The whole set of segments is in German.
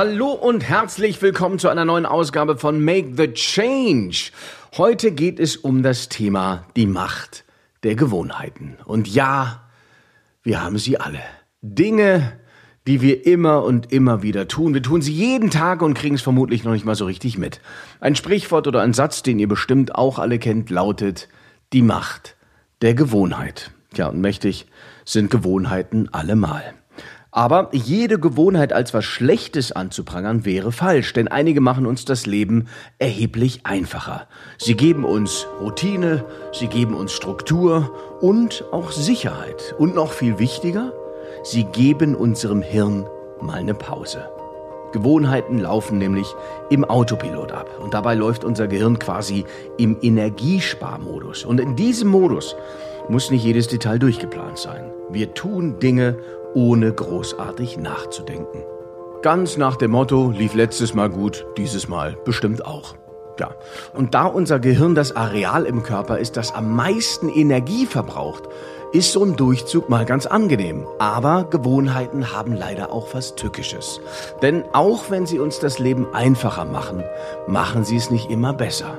Hallo und herzlich willkommen zu einer neuen Ausgabe von Make the Change. Heute geht es um das Thema die Macht der Gewohnheiten. Und ja, wir haben sie alle. Dinge, die wir immer und immer wieder tun. Wir tun sie jeden Tag und kriegen es vermutlich noch nicht mal so richtig mit. Ein Sprichwort oder ein Satz, den ihr bestimmt auch alle kennt, lautet die Macht der Gewohnheit. Ja, und mächtig sind Gewohnheiten allemal. Aber jede Gewohnheit als was Schlechtes anzuprangern wäre falsch, denn einige machen uns das Leben erheblich einfacher. Sie geben uns Routine, sie geben uns Struktur und auch Sicherheit. Und noch viel wichtiger, sie geben unserem Hirn mal eine Pause. Gewohnheiten laufen nämlich im Autopilot ab und dabei läuft unser Gehirn quasi im Energiesparmodus. Und in diesem Modus muss nicht jedes Detail durchgeplant sein. Wir tun Dinge ohne großartig nachzudenken. Ganz nach dem Motto, lief letztes Mal gut, dieses Mal bestimmt auch. Ja. Und da unser Gehirn das Areal im Körper ist, das am meisten Energie verbraucht, ist so ein Durchzug mal ganz angenehm. Aber Gewohnheiten haben leider auch was Tückisches. Denn auch wenn sie uns das Leben einfacher machen, machen sie es nicht immer besser.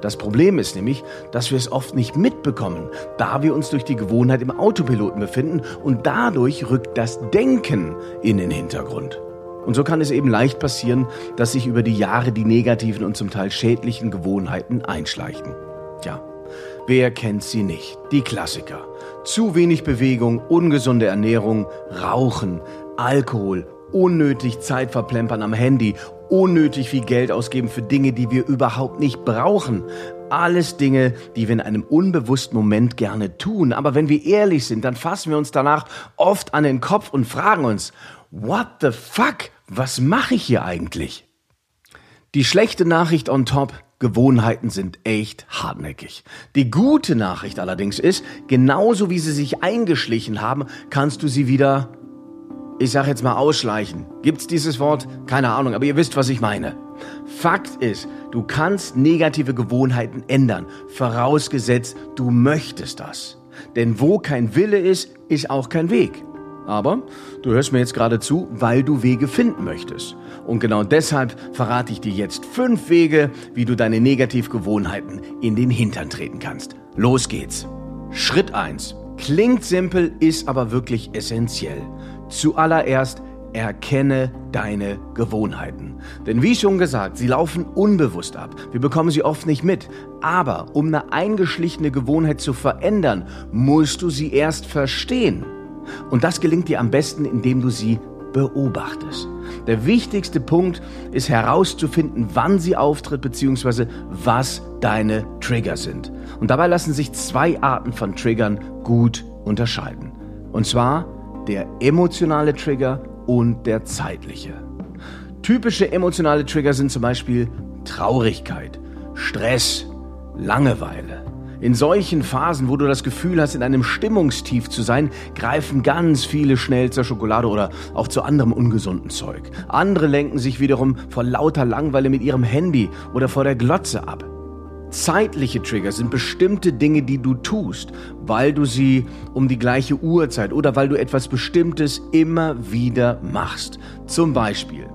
Das Problem ist nämlich, dass wir es oft nicht mitbekommen, da wir uns durch die Gewohnheit im Autopiloten befinden und dadurch rückt das Denken in den Hintergrund. Und so kann es eben leicht passieren, dass sich über die Jahre die negativen und zum Teil schädlichen Gewohnheiten einschleichen. Tja, wer kennt sie nicht? Die Klassiker. Zu wenig Bewegung, ungesunde Ernährung, Rauchen, Alkohol, unnötig Zeit verplempern am Handy, unnötig viel Geld ausgeben für Dinge, die wir überhaupt nicht brauchen. Alles Dinge, die wir in einem unbewussten Moment gerne tun. Aber wenn wir ehrlich sind, dann fassen wir uns danach oft an den Kopf und fragen uns, what the fuck? Was mache ich hier eigentlich? Die schlechte Nachricht on top, Gewohnheiten sind echt hartnäckig. Die gute Nachricht allerdings ist, genauso wie sie sich eingeschlichen haben, kannst du sie wieder ich sag jetzt mal ausschleichen. Gibt's dieses Wort? Keine Ahnung, aber ihr wisst, was ich meine. Fakt ist, du kannst negative Gewohnheiten ändern, vorausgesetzt, du möchtest das. Denn wo kein Wille ist, ist auch kein Weg. Aber du hörst mir jetzt gerade zu, weil du Wege finden möchtest. Und genau deshalb verrate ich dir jetzt fünf Wege, wie du deine Negativgewohnheiten in den Hintern treten kannst. Los geht's. Schritt eins. Klingt simpel, ist aber wirklich essentiell. Zuallererst erkenne deine Gewohnheiten. Denn wie schon gesagt, sie laufen unbewusst ab. Wir bekommen sie oft nicht mit. Aber um eine eingeschlichene Gewohnheit zu verändern, musst du sie erst verstehen. Und das gelingt dir am besten, indem du sie beobachtest. Der wichtigste Punkt ist herauszufinden, wann sie auftritt bzw. was deine Trigger sind. Und dabei lassen sich zwei Arten von Triggern gut unterscheiden. Und zwar der emotionale Trigger und der zeitliche. Typische emotionale Trigger sind zum Beispiel Traurigkeit, Stress, Langeweile. In solchen Phasen, wo du das Gefühl hast, in einem Stimmungstief zu sein, greifen ganz viele schnell zur Schokolade oder auch zu anderem ungesunden Zeug. Andere lenken sich wiederum vor lauter Langweile mit ihrem Handy oder vor der Glotze ab. Zeitliche Trigger sind bestimmte Dinge, die du tust, weil du sie um die gleiche Uhrzeit oder weil du etwas Bestimmtes immer wieder machst. Zum Beispiel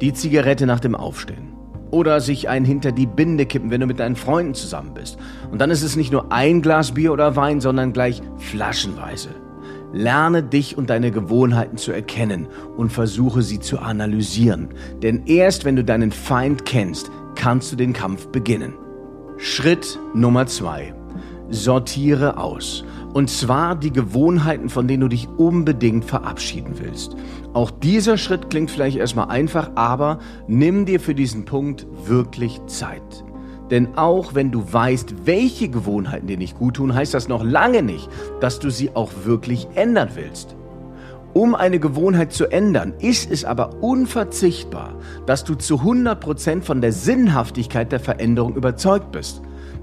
die Zigarette nach dem Aufstehen. Oder sich ein hinter die Binde kippen, wenn du mit deinen Freunden zusammen bist. Und dann ist es nicht nur ein Glas Bier oder Wein, sondern gleich flaschenweise. Lerne dich und deine Gewohnheiten zu erkennen und versuche sie zu analysieren. Denn erst wenn du deinen Feind kennst, kannst du den Kampf beginnen. Schritt Nummer zwei. Sortiere aus. Und zwar die Gewohnheiten, von denen du dich unbedingt verabschieden willst. Auch dieser Schritt klingt vielleicht erstmal einfach, aber nimm dir für diesen Punkt wirklich Zeit. Denn auch wenn du weißt, welche Gewohnheiten dir nicht gut tun, heißt das noch lange nicht, dass du sie auch wirklich ändern willst. Um eine Gewohnheit zu ändern, ist es aber unverzichtbar, dass du zu 100% von der Sinnhaftigkeit der Veränderung überzeugt bist.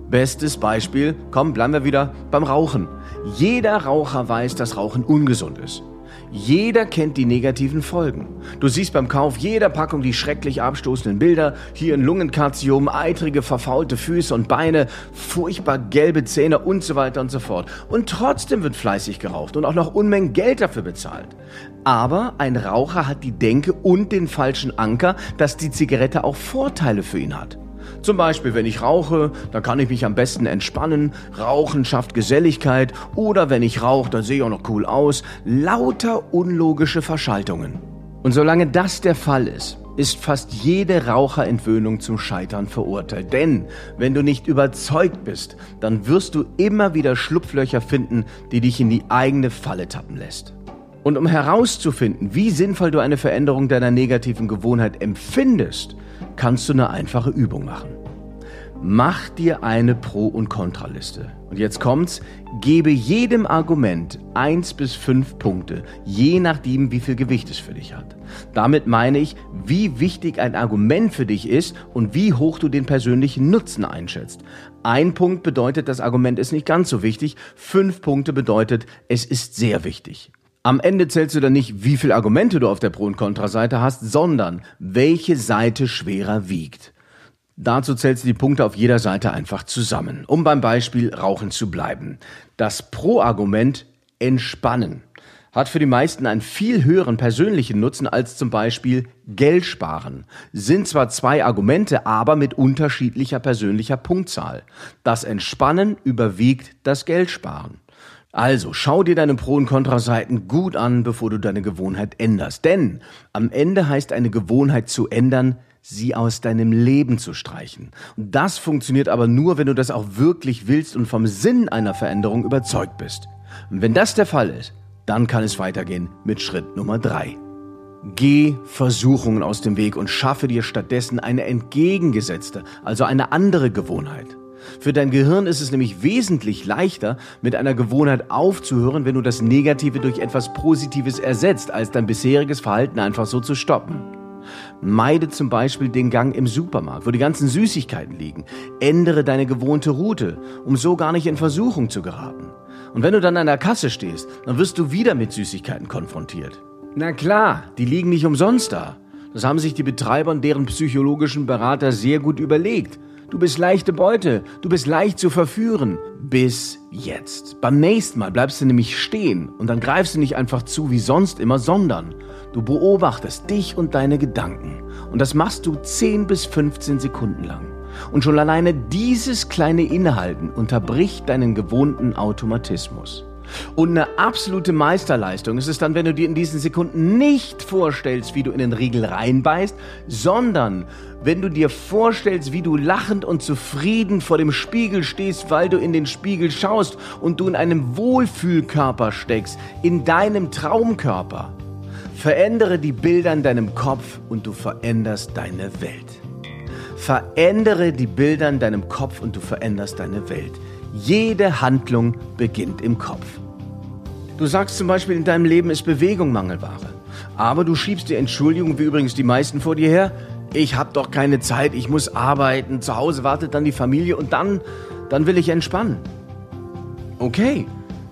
Bestes Beispiel, komm, bleiben wir wieder beim Rauchen. Jeder Raucher weiß, dass Rauchen ungesund ist. Jeder kennt die negativen Folgen. Du siehst beim Kauf jeder Packung die schrecklich abstoßenden Bilder, hier ein Lungenkarzium, eitrige, verfaulte Füße und Beine, furchtbar gelbe Zähne und so weiter und so fort. Und trotzdem wird fleißig geraucht und auch noch Unmengen Geld dafür bezahlt. Aber ein Raucher hat die Denke und den falschen Anker, dass die Zigarette auch Vorteile für ihn hat. Zum Beispiel, wenn ich rauche, dann kann ich mich am besten entspannen. Rauchen schafft Geselligkeit. Oder wenn ich rauche, dann sehe ich auch noch cool aus. Lauter unlogische Verschaltungen. Und solange das der Fall ist, ist fast jede Raucherentwöhnung zum Scheitern verurteilt. Denn wenn du nicht überzeugt bist, dann wirst du immer wieder Schlupflöcher finden, die dich in die eigene Falle tappen lässt. Und um herauszufinden, wie sinnvoll du eine Veränderung deiner negativen Gewohnheit empfindest, kannst du eine einfache Übung machen. Mach dir eine Pro- und Kontraliste. Und jetzt kommt's, gebe jedem Argument eins bis fünf Punkte, je nachdem, wie viel Gewicht es für dich hat. Damit meine ich, wie wichtig ein Argument für dich ist und wie hoch du den persönlichen Nutzen einschätzt. Ein Punkt bedeutet, das Argument ist nicht ganz so wichtig. Fünf Punkte bedeutet, es ist sehr wichtig. Am Ende zählst du dann nicht, wie viele Argumente du auf der Pro- und Kontraseite hast, sondern welche Seite schwerer wiegt. Dazu zählst du die Punkte auf jeder Seite einfach zusammen, um beim Beispiel Rauchen zu bleiben. Das Pro-Argument Entspannen hat für die meisten einen viel höheren persönlichen Nutzen als zum Beispiel Geld sparen. Sind zwar zwei Argumente, aber mit unterschiedlicher persönlicher Punktzahl. Das Entspannen überwiegt das Geld sparen. Also schau dir deine Pro- und Kontraseiten gut an, bevor du deine Gewohnheit änderst. Denn am Ende heißt eine Gewohnheit zu ändern, sie aus deinem Leben zu streichen. Und das funktioniert aber nur, wenn du das auch wirklich willst und vom Sinn einer Veränderung überzeugt bist. Und wenn das der Fall ist, dann kann es weitergehen mit Schritt Nummer drei. Geh Versuchungen aus dem Weg und schaffe dir stattdessen eine entgegengesetzte, also eine andere Gewohnheit. Für dein Gehirn ist es nämlich wesentlich leichter, mit einer Gewohnheit aufzuhören, wenn du das Negative durch etwas Positives ersetzt, als dein bisheriges Verhalten einfach so zu stoppen. Meide zum Beispiel den Gang im Supermarkt, wo die ganzen Süßigkeiten liegen. Ändere deine gewohnte Route, um so gar nicht in Versuchung zu geraten. Und wenn du dann an der Kasse stehst, dann wirst du wieder mit Süßigkeiten konfrontiert. Na klar, die liegen nicht umsonst da. Das haben sich die Betreiber und deren psychologischen Berater sehr gut überlegt. Du bist leichte Beute, du bist leicht zu verführen. Bis jetzt. Beim nächsten Mal bleibst du nämlich stehen und dann greifst du nicht einfach zu wie sonst immer, sondern du beobachtest dich und deine Gedanken. Und das machst du 10 bis 15 Sekunden lang. Und schon alleine dieses kleine Innehalten unterbricht deinen gewohnten Automatismus. Und eine absolute Meisterleistung ist es dann, wenn du dir in diesen Sekunden nicht vorstellst, wie du in den Riegel reinbeißt, sondern wenn du dir vorstellst, wie du lachend und zufrieden vor dem Spiegel stehst, weil du in den Spiegel schaust und du in einem Wohlfühlkörper steckst, in deinem Traumkörper. Verändere die Bilder in deinem Kopf und du veränderst deine Welt. Verändere die Bilder in deinem Kopf und du veränderst deine Welt. Jede Handlung beginnt im Kopf. Du sagst zum Beispiel, in deinem Leben ist Bewegung Mangelware. Aber du schiebst die Entschuldigung, wie übrigens die meisten vor dir her, ich habe doch keine Zeit, ich muss arbeiten, zu Hause wartet dann die Familie und dann, dann will ich entspannen. Okay,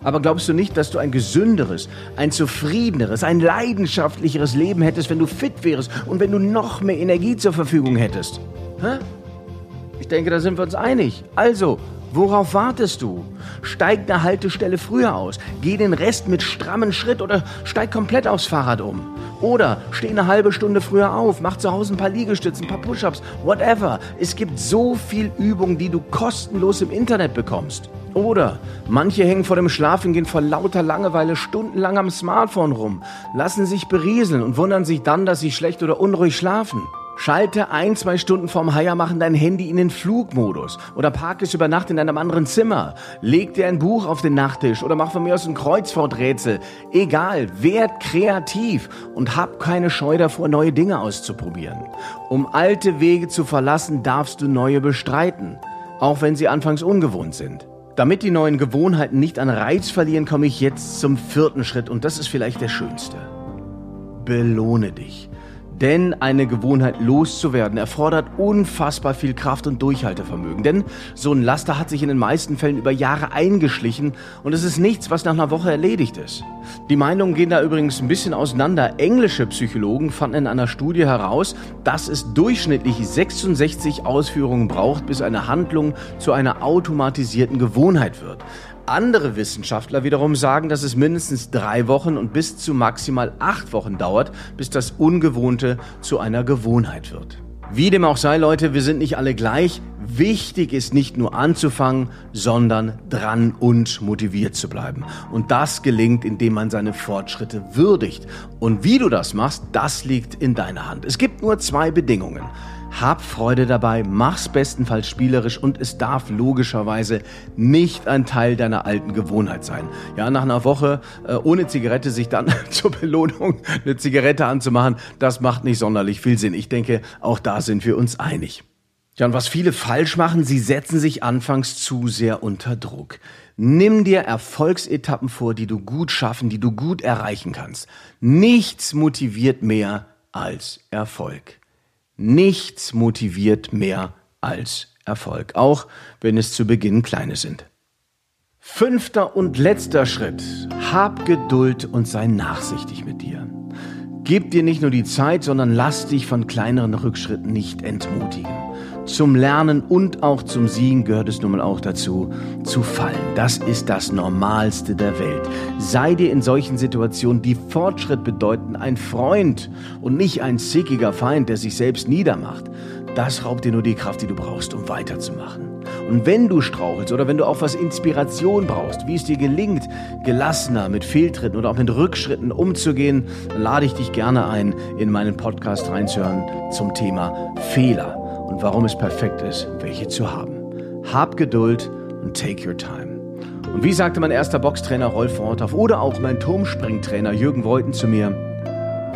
aber glaubst du nicht, dass du ein gesünderes, ein zufriedeneres, ein leidenschaftlicheres Leben hättest, wenn du fit wärst und wenn du noch mehr Energie zur Verfügung hättest? Hä? Ich denke, da sind wir uns einig. Also, Worauf wartest du? Steig eine Haltestelle früher aus, geh den Rest mit strammem Schritt oder steig komplett aufs Fahrrad um. Oder steh eine halbe Stunde früher auf, mach zu Hause ein paar Liegestützen, ein paar Push-ups, whatever. Es gibt so viel Übung, die du kostenlos im Internet bekommst. Oder manche hängen vor dem Schlafengehen vor lauter Langeweile stundenlang am Smartphone rum, lassen sich berieseln und wundern sich dann, dass sie schlecht oder unruhig schlafen. Schalte ein, zwei Stunden vorm Heier machen dein Handy in den Flugmodus oder park es über Nacht in einem anderen Zimmer. Leg dir ein Buch auf den Nachttisch oder mach von mir aus ein Kreuzworträtsel. Egal, werd kreativ und hab keine Scheu davor, neue Dinge auszuprobieren. Um alte Wege zu verlassen, darfst du neue bestreiten, auch wenn sie anfangs ungewohnt sind. Damit die neuen Gewohnheiten nicht an Reiz verlieren, komme ich jetzt zum vierten Schritt und das ist vielleicht der schönste. Belohne dich. Denn eine Gewohnheit loszuwerden erfordert unfassbar viel Kraft und Durchhaltevermögen. Denn so ein Laster hat sich in den meisten Fällen über Jahre eingeschlichen und es ist nichts, was nach einer Woche erledigt ist. Die Meinungen gehen da übrigens ein bisschen auseinander. Englische Psychologen fanden in einer Studie heraus, dass es durchschnittlich 66 Ausführungen braucht, bis eine Handlung zu einer automatisierten Gewohnheit wird. Andere Wissenschaftler wiederum sagen, dass es mindestens drei Wochen und bis zu maximal acht Wochen dauert, bis das Ungewohnte zu einer Gewohnheit wird. Wie dem auch sei, Leute, wir sind nicht alle gleich. Wichtig ist nicht nur anzufangen, sondern dran und motiviert zu bleiben. Und das gelingt, indem man seine Fortschritte würdigt. Und wie du das machst, das liegt in deiner Hand. Es gibt nur zwei Bedingungen. Hab Freude dabei, mach's bestenfalls spielerisch und es darf logischerweise nicht ein Teil deiner alten Gewohnheit sein. Ja, nach einer Woche äh, ohne Zigarette sich dann zur Belohnung eine Zigarette anzumachen, das macht nicht sonderlich viel Sinn. Ich denke, auch da sind wir uns einig. Ja, und was viele falsch machen, sie setzen sich anfangs zu sehr unter Druck. Nimm dir Erfolgsetappen vor, die du gut schaffen, die du gut erreichen kannst. Nichts motiviert mehr als Erfolg. Nichts motiviert mehr als Erfolg, auch wenn es zu Beginn kleine sind. Fünfter und letzter Schritt. Hab Geduld und sei nachsichtig mit dir. Gib dir nicht nur die Zeit, sondern lass dich von kleineren Rückschritten nicht entmutigen. Zum Lernen und auch zum Siegen gehört es nun mal auch dazu, zu fallen. Das ist das Normalste der Welt. Sei dir in solchen Situationen, die Fortschritt bedeuten, ein Freund und nicht ein sickiger Feind, der sich selbst niedermacht. Das raubt dir nur die Kraft, die du brauchst, um weiterzumachen. Und wenn du strauchelst oder wenn du auch was Inspiration brauchst, wie es dir gelingt, gelassener mit Fehltritten oder auch mit Rückschritten umzugehen, lade ich dich gerne ein, in meinen Podcast reinzuhören zum Thema Fehler und warum es perfekt ist, welche zu haben. Hab Geduld und take your time. Und wie sagte mein erster Boxtrainer Rolf Worthoff oder auch mein Turmspringtrainer Jürgen Wollten zu mir,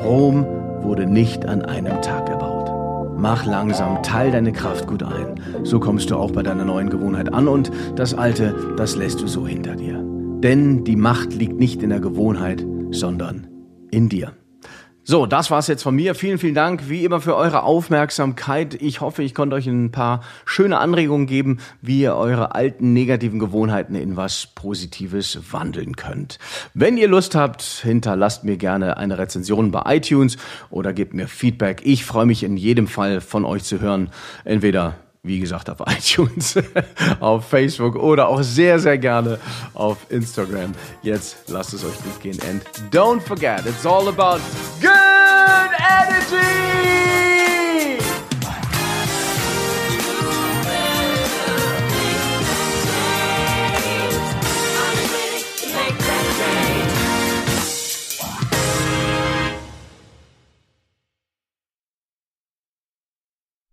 Rom wurde nicht an einem Tag erbaut. Mach langsam, teil deine Kraft gut ein. So kommst du auch bei deiner neuen Gewohnheit an und das Alte, das lässt du so hinter dir. Denn die Macht liegt nicht in der Gewohnheit, sondern in dir. So, das war's jetzt von mir. Vielen, vielen Dank wie immer für eure Aufmerksamkeit. Ich hoffe, ich konnte euch ein paar schöne Anregungen geben, wie ihr eure alten negativen Gewohnheiten in was Positives wandeln könnt. Wenn ihr Lust habt, hinterlasst mir gerne eine Rezension bei iTunes oder gebt mir Feedback. Ich freue mich in jedem Fall von euch zu hören. Entweder wie gesagt, auf iTunes, auf Facebook oder auch sehr, sehr gerne auf Instagram. Jetzt lasst es euch gut gehen and don't forget, it's all about energy!